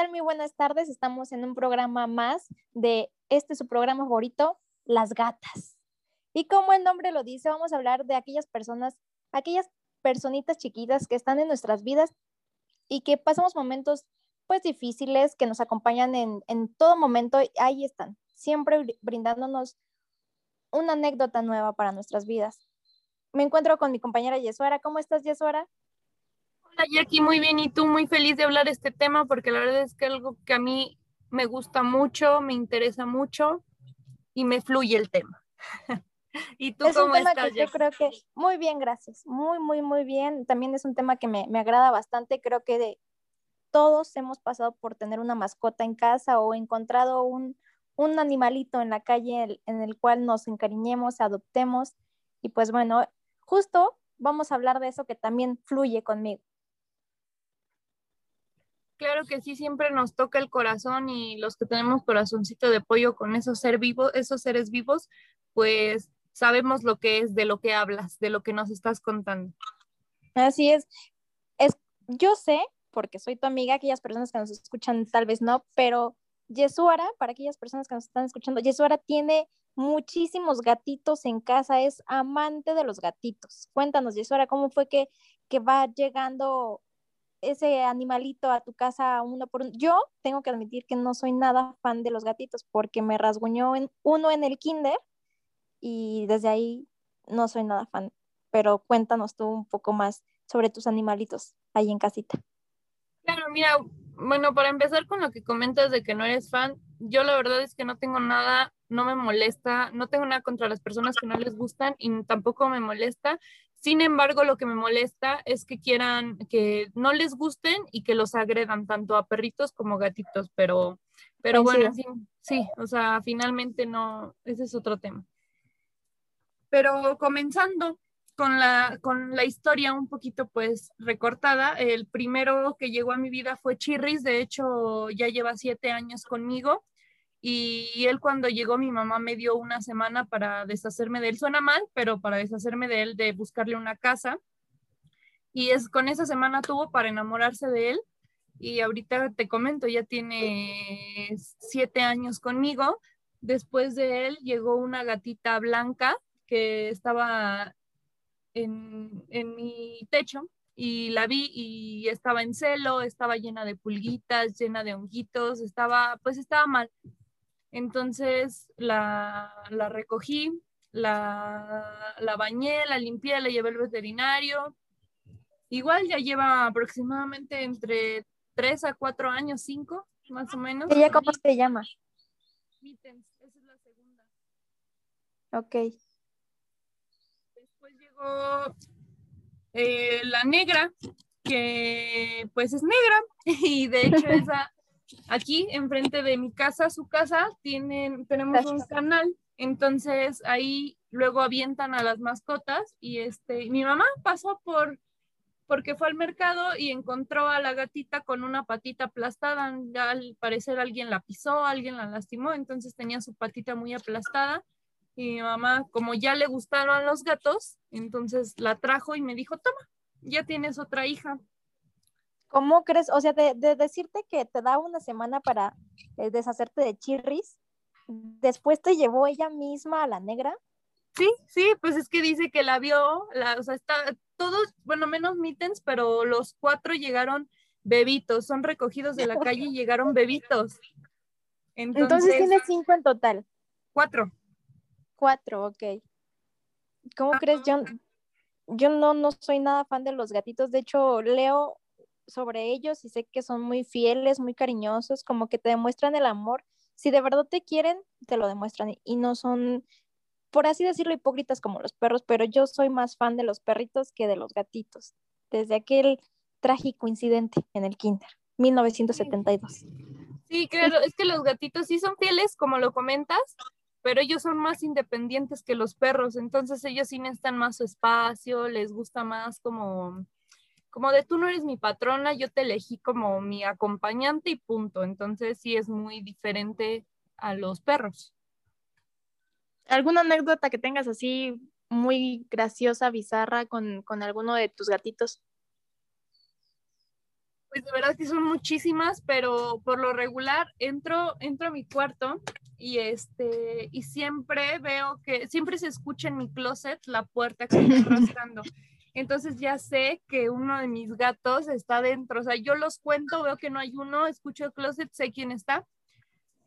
tal? Muy buenas tardes. Estamos en un programa más de este su programa favorito, Las Gatas. Y como el nombre lo dice, vamos a hablar de aquellas personas, aquellas personitas chiquitas que están en nuestras vidas y que pasamos momentos pues difíciles, que nos acompañan en, en todo momento. Ahí están, siempre brindándonos una anécdota nueva para nuestras vidas. Me encuentro con mi compañera Yesuara. ¿Cómo estás, Yesuara? Hola, Jackie, muy bien. Y tú, muy feliz de hablar este tema porque la verdad es que es algo que a mí me gusta mucho, me interesa mucho y me fluye el tema. ¿Y tú cómo estás? yo creo que muy bien, gracias. Muy, muy, muy bien. También es un tema que me, me agrada bastante. Creo que de, todos hemos pasado por tener una mascota en casa o encontrado un, un animalito en la calle en el cual nos encariñemos, adoptemos. Y pues bueno, justo vamos a hablar de eso que también fluye conmigo. Claro que sí, siempre nos toca el corazón y los que tenemos corazoncito de pollo con esos, ser vivos, esos seres vivos, pues sabemos lo que es, de lo que hablas, de lo que nos estás contando. Así es. es yo sé, porque soy tu amiga, aquellas personas que nos escuchan tal vez no, pero Yesuara, para aquellas personas que nos están escuchando, Yesuara tiene muchísimos gatitos en casa, es amante de los gatitos. Cuéntanos, Yesuara, ¿cómo fue que, que va llegando ese animalito a tu casa uno por uno? Yo tengo que admitir que no soy nada fan de los gatitos porque me rasguñó en, uno en el kinder y desde ahí no soy nada fan. Pero cuéntanos tú un poco más sobre tus animalitos ahí en casita. Claro, mira, bueno, para empezar con lo que comentas de que no eres fan, yo la verdad es que no tengo nada, no me molesta, no tengo nada contra las personas que no les gustan y tampoco me molesta. Sin embargo, lo que me molesta es que quieran que no les gusten y que los agredan tanto a perritos como gatitos, pero, pero bueno, sí, sí, o sea, finalmente no, ese es otro tema. Pero comenzando, con la, con la historia un poquito pues recortada. El primero que llegó a mi vida fue Chirris, de hecho ya lleva siete años conmigo y él cuando llegó mi mamá me dio una semana para deshacerme de él. Suena mal, pero para deshacerme de él, de buscarle una casa. Y es con esa semana tuvo para enamorarse de él. Y ahorita te comento, ya tiene siete años conmigo. Después de él llegó una gatita blanca que estaba en, en mi techo y la vi y estaba en celo, estaba llena de pulguitas, llena de honguitos, estaba, pues estaba mal. Entonces la, la recogí, la, la, bañé, la limpié, la llevé al veterinario. Igual ya lleva aproximadamente entre 3 a 4 años, 5 más o menos. ¿Ella cómo se llama? Mittens, esa es la segunda. Ok eh, la negra, que pues es negra y de hecho esa aquí enfrente de mi casa, su casa, tienen, tenemos un canal, entonces ahí luego avientan a las mascotas y este, mi mamá pasó por porque fue al mercado y encontró a la gatita con una patita aplastada, al parecer alguien la pisó, alguien la lastimó, entonces tenía su patita muy aplastada y mi mamá, como ya le gustaron los gatos, entonces la trajo y me dijo, toma, ya tienes otra hija. ¿Cómo crees? O sea, de, decirte que te da una semana para eh, deshacerte de chirris, después te llevó ella misma a la negra. Sí, sí, pues es que dice que la vio, la, o sea, está, todos, bueno, menos Mittens, pero los cuatro llegaron bebitos, son recogidos de la calle y llegaron bebitos. Entonces, Entonces tienes cinco en total. Cuatro. Cuatro, ok. ¿Cómo crees? Yo, yo no, no soy nada fan de los gatitos. De hecho, leo sobre ellos y sé que son muy fieles, muy cariñosos, como que te demuestran el amor. Si de verdad te quieren, te lo demuestran y no son, por así decirlo, hipócritas como los perros, pero yo soy más fan de los perritos que de los gatitos. Desde aquel trágico incidente en el Kinder, 1972. Sí, claro, es que los gatitos sí son fieles, como lo comentas, pero ellos son más independientes que los perros, entonces ellos sí necesitan más su espacio, les gusta más como, como de tú no eres mi patrona, yo te elegí como mi acompañante y punto, entonces sí es muy diferente a los perros. ¿Alguna anécdota que tengas así muy graciosa, bizarra con, con alguno de tus gatitos? Pues de verdad que son muchísimas, pero por lo regular entro, entro a mi cuarto y este y siempre veo que siempre se escucha en mi closet la puerta que está rascando. Entonces ya sé que uno de mis gatos está dentro. O sea, yo los cuento, veo que no hay uno, escucho el closet, sé quién está.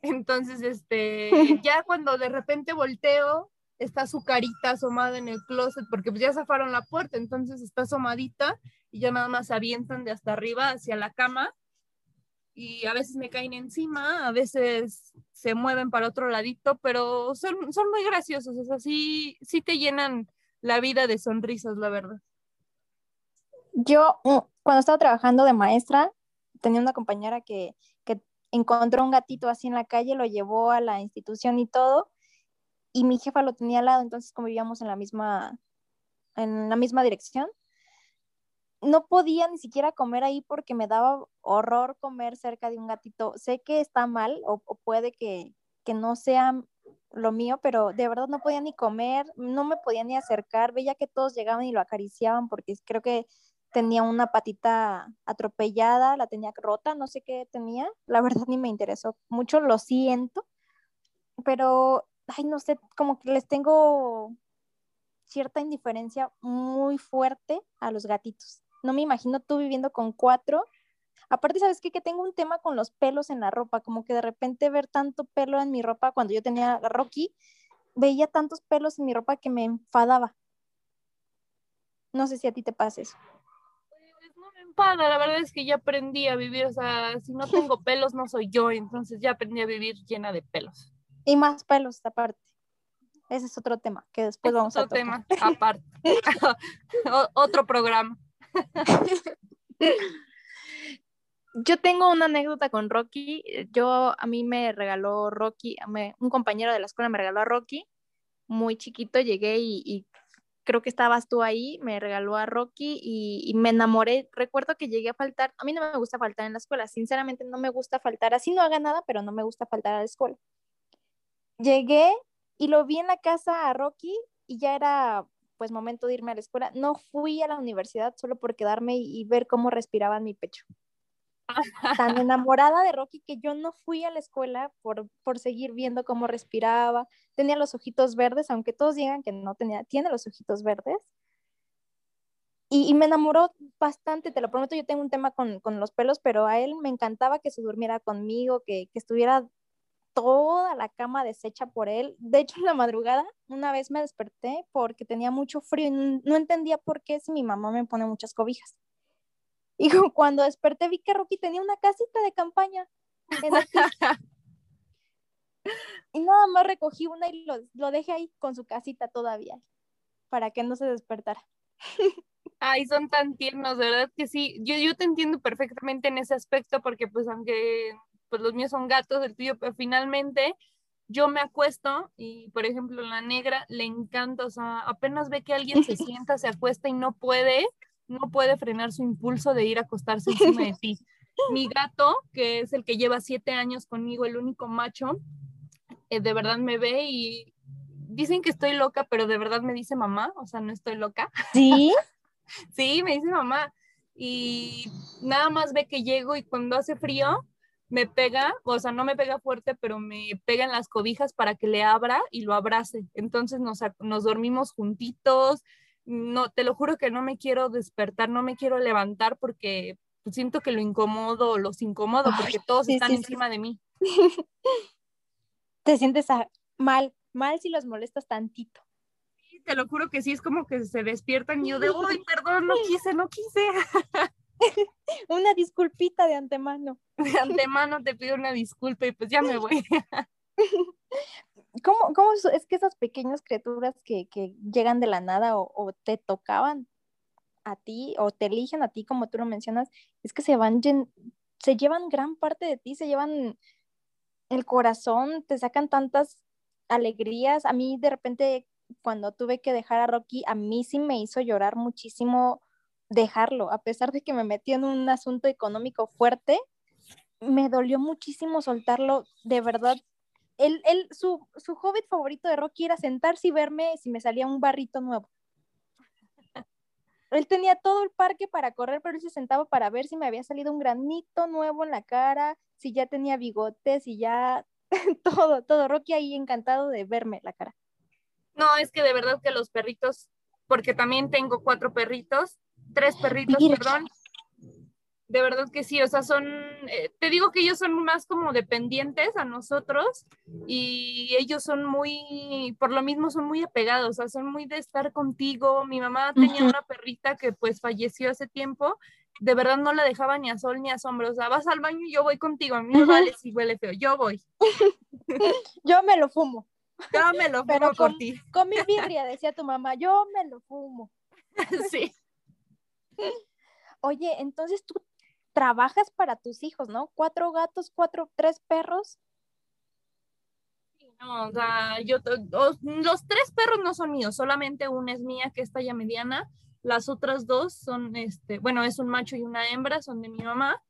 Entonces, este, ya cuando de repente volteo, está su carita asomada en el closet, porque pues ya zafaron la puerta, entonces está asomadita y ya nada más se avientan de hasta arriba hacia la cama y a veces me caen encima, a veces se mueven para otro ladito, pero son, son muy graciosos, o sea, sí, sí te llenan la vida de sonrisas, la verdad. Yo, mm, cuando estaba trabajando de maestra, tenía una compañera que, encontró un gatito así en la calle, lo llevó a la institución y todo, y mi jefa lo tenía al lado, entonces como vivíamos en la misma, en la misma dirección, no podía ni siquiera comer ahí porque me daba horror comer cerca de un gatito. Sé que está mal o, puede que, que, no sea lo mío, pero de verdad no podía ni comer, no me podía ni acercar. Veía que todos llegaban y lo acariciaban porque creo que tenía una patita atropellada, la tenía rota, no sé qué tenía. La verdad ni me interesó mucho, lo siento, pero, ay, no sé, como que les tengo cierta indiferencia muy fuerte a los gatitos no me imagino tú viviendo con cuatro. Aparte, ¿sabes qué? Que tengo un tema con los pelos en la ropa, como que de repente ver tanto pelo en mi ropa cuando yo tenía Rocky, veía tantos pelos en mi ropa que me enfadaba. No sé si a ti te pasa eso. Me enfada, la verdad es que ya aprendí a vivir, o sea, si no tengo pelos no soy yo, entonces ya aprendí a vivir llena de pelos. Y más pelos aparte. Ese es otro tema que después vamos a tocar. Otro tema aparte. otro programa. Yo tengo una anécdota con Rocky. Yo, a mí me regaló Rocky, un compañero de la escuela me regaló a Rocky. Muy chiquito llegué y, creo que estabas tú ahí, me regaló a Rocky y, y, me enamoré. Recuerdo que llegué a faltar, a mí no me gusta faltar en la escuela, sinceramente no me gusta faltar, así no haga nada, pero no me gusta faltar a la escuela. Llegué y lo vi en la casa a Rocky y ya era pues momento de irme a la escuela. No fui a la universidad solo por quedarme y, ver cómo respiraba en mi pecho. Tan enamorada de Rocky que yo no fui a la escuela por, por seguir viendo cómo respiraba. Tenía los ojitos verdes, aunque todos digan que no tenía, tiene los ojitos verdes. Y, me enamoró bastante, te lo prometo, yo tengo un tema con, con, los pelos, pero a él me encantaba que se durmiera conmigo, que, que estuviera toda la cama deshecha por él. De hecho, en la madrugada, una vez me desperté porque tenía mucho frío y no entendía por qué si mi mamá me pone muchas cobijas. Y cuando desperté vi que Rocky tenía una casita de campaña. y nada más recogí una y lo, lo, dejé ahí con su casita todavía, para que no se despertara. Ay, son tan tiernos, de verdad que sí. Yo, yo te entiendo perfectamente en ese aspecto porque pues aunque pues los míos son gatos, el tuyo, pero finalmente yo me acuesto y, por ejemplo, la negra le encanta, o sea, apenas ve que alguien se sienta, se acuesta y no puede, no puede frenar su impulso de ir a acostarse encima de ti. Mi gato, que es el que lleva siete años conmigo, el único macho, eh, de verdad me ve y dicen que estoy loca, pero de verdad me dice mamá, o sea, no estoy loca. Sí. sí, me dice mamá. Y nada más ve que llego y cuando hace frío, me pega, o sea, no me pega fuerte, pero me pega en las cobijas para que le abra y lo abrace. Entonces nos, nos dormimos juntitos. No, te lo juro que no me quiero despertar, no me quiero levantar porque siento que lo incomodo, los incomodo porque todos están encima de mí. Te sientes mal, mal si los molestas tantito. Sí, te lo juro que sí, es como que se despiertan y yo de, uy, perdón, no quise, no quise. una disculpita de antemano. De antemano te pido una disculpa y pues ya me voy. ¿Cómo, cómo es que esas pequeñas criaturas que, que llegan de la nada o, o, te tocaban a ti o te eligen a ti, como tú lo mencionas, es que se van, se llevan gran parte de ti, se llevan el corazón, te sacan tantas alegrías. A mí de repente cuando tuve que dejar a Rocky, a mí sí me hizo llorar muchísimo dejarlo, a pesar de que me metió en un asunto económico fuerte, me dolió muchísimo soltarlo, de verdad. Él, él, su, su hobbit favorito de Rocky era sentarse y verme si me salía un barrito nuevo. Él tenía todo el parque para correr, pero él se sentaba para ver si me había salido un granito nuevo en la cara, si ya tenía bigotes, si ya todo, todo. Rocky ahí encantado de verme la cara. No, es que de verdad que los perritos, porque también tengo cuatro perritos, tres perritos, perdón, de verdad que sí, o sea, son, eh, te digo que ellos son más como dependientes a nosotros y ellos son muy, por lo mismo son muy apegados, o sea, son muy de estar contigo. Mi mamá tenía una perrita que pues falleció hace tiempo, de verdad no la dejaba ni a sol ni a sombra, o sea, vas al baño y yo voy contigo, a mí me vale si huele feo, yo voy. yo me lo fumo. Yo me lo fumo Pero con, ti. Con mi birria, decía tu mamá, yo me lo fumo. sí. Oye, entonces tú trabajas para tus hijos, ¿no? Cuatro gatos, cuatro, tres perros. No, o sea, yo, los tres perros no son míos, solamente una es mía, que está ya mediana. Las otras dos son, este, bueno, es un macho y una hembra, son de mi mamá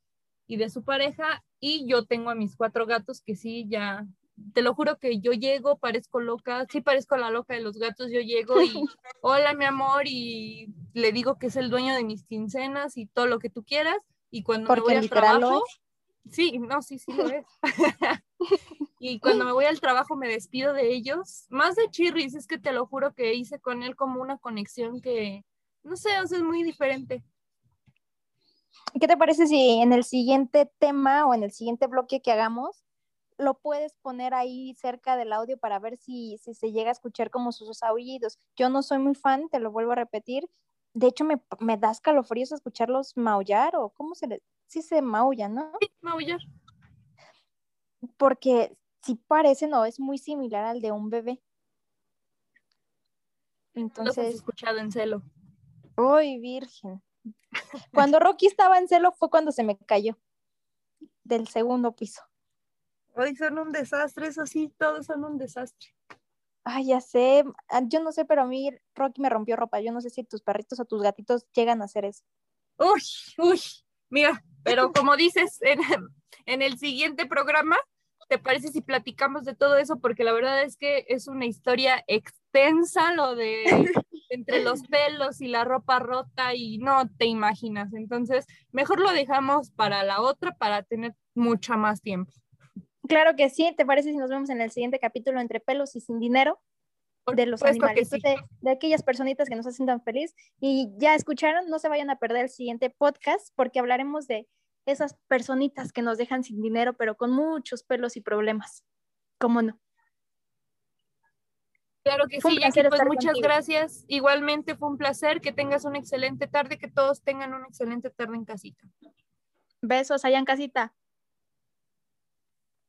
y de su pareja. Y yo tengo a mis cuatro gatos que sí, ya, te lo juro que yo llego, parezco loca, sí parezco la loca de los gatos, yo llego y, hola mi amor, y le digo que es el dueño de mis quincenas y todo lo que tú quieras y cuando me voy al trabajo, sí, no, sí, sí lo es. y cuando me voy al trabajo me despido de ellos. Más de Chirris, es que te lo juro que hice con él como una conexión que, no sé, o sea, es muy diferente. ¿Qué te parece si en el siguiente tema o en el siguiente bloque que hagamos lo puedes poner ahí cerca del audio para ver si, si se llega a escuchar como sus aullidos? Yo no soy muy fan, te lo vuelvo a repetir, de hecho me, me da escalofríos escucharlos maullar o cómo se le, sí se maulla, ¿no? Sí, maullar. Porque sí parece, no, es muy similar al de un bebé. Entonces. Los has escuchado en celo. Uy, virgen. Cuando Rocky estaba en celo fue cuando se me cayó del segundo piso. Hoy son un desastre, eso sí, todos son un desastre. Ay, ya sé, ah, yo no sé, pero a mí Rocky me rompió ropa. Yo no sé si tus perritos o tus gatitos llegan a hacer eso. Uy, uy, mira, pero como dices en, en el siguiente programa, ¿te parece si platicamos de todo eso? Porque la verdad es que es una historia extensa lo de entre los pelos y la ropa rota y no te imaginas. Entonces, mejor lo dejamos para la otra para tener mucho más tiempo. Claro que sí, ¿te parece si nos vemos en el siguiente capítulo entre pelos y sin dinero? de los animales, de, aquellas personitas que nos hacen tan feliz. Y ya escucharon, no se vayan a perder el siguiente podcast porque hablaremos de esas personitas que nos dejan sin dinero, pero con muchos pelos y problemas. ¿Cómo no? Claro que sí, Jackie, pues muchas gracias. Igualmente fue un placer, que tengas una excelente tarde, que todos tengan una excelente tarde en casita. Besos allá en casita.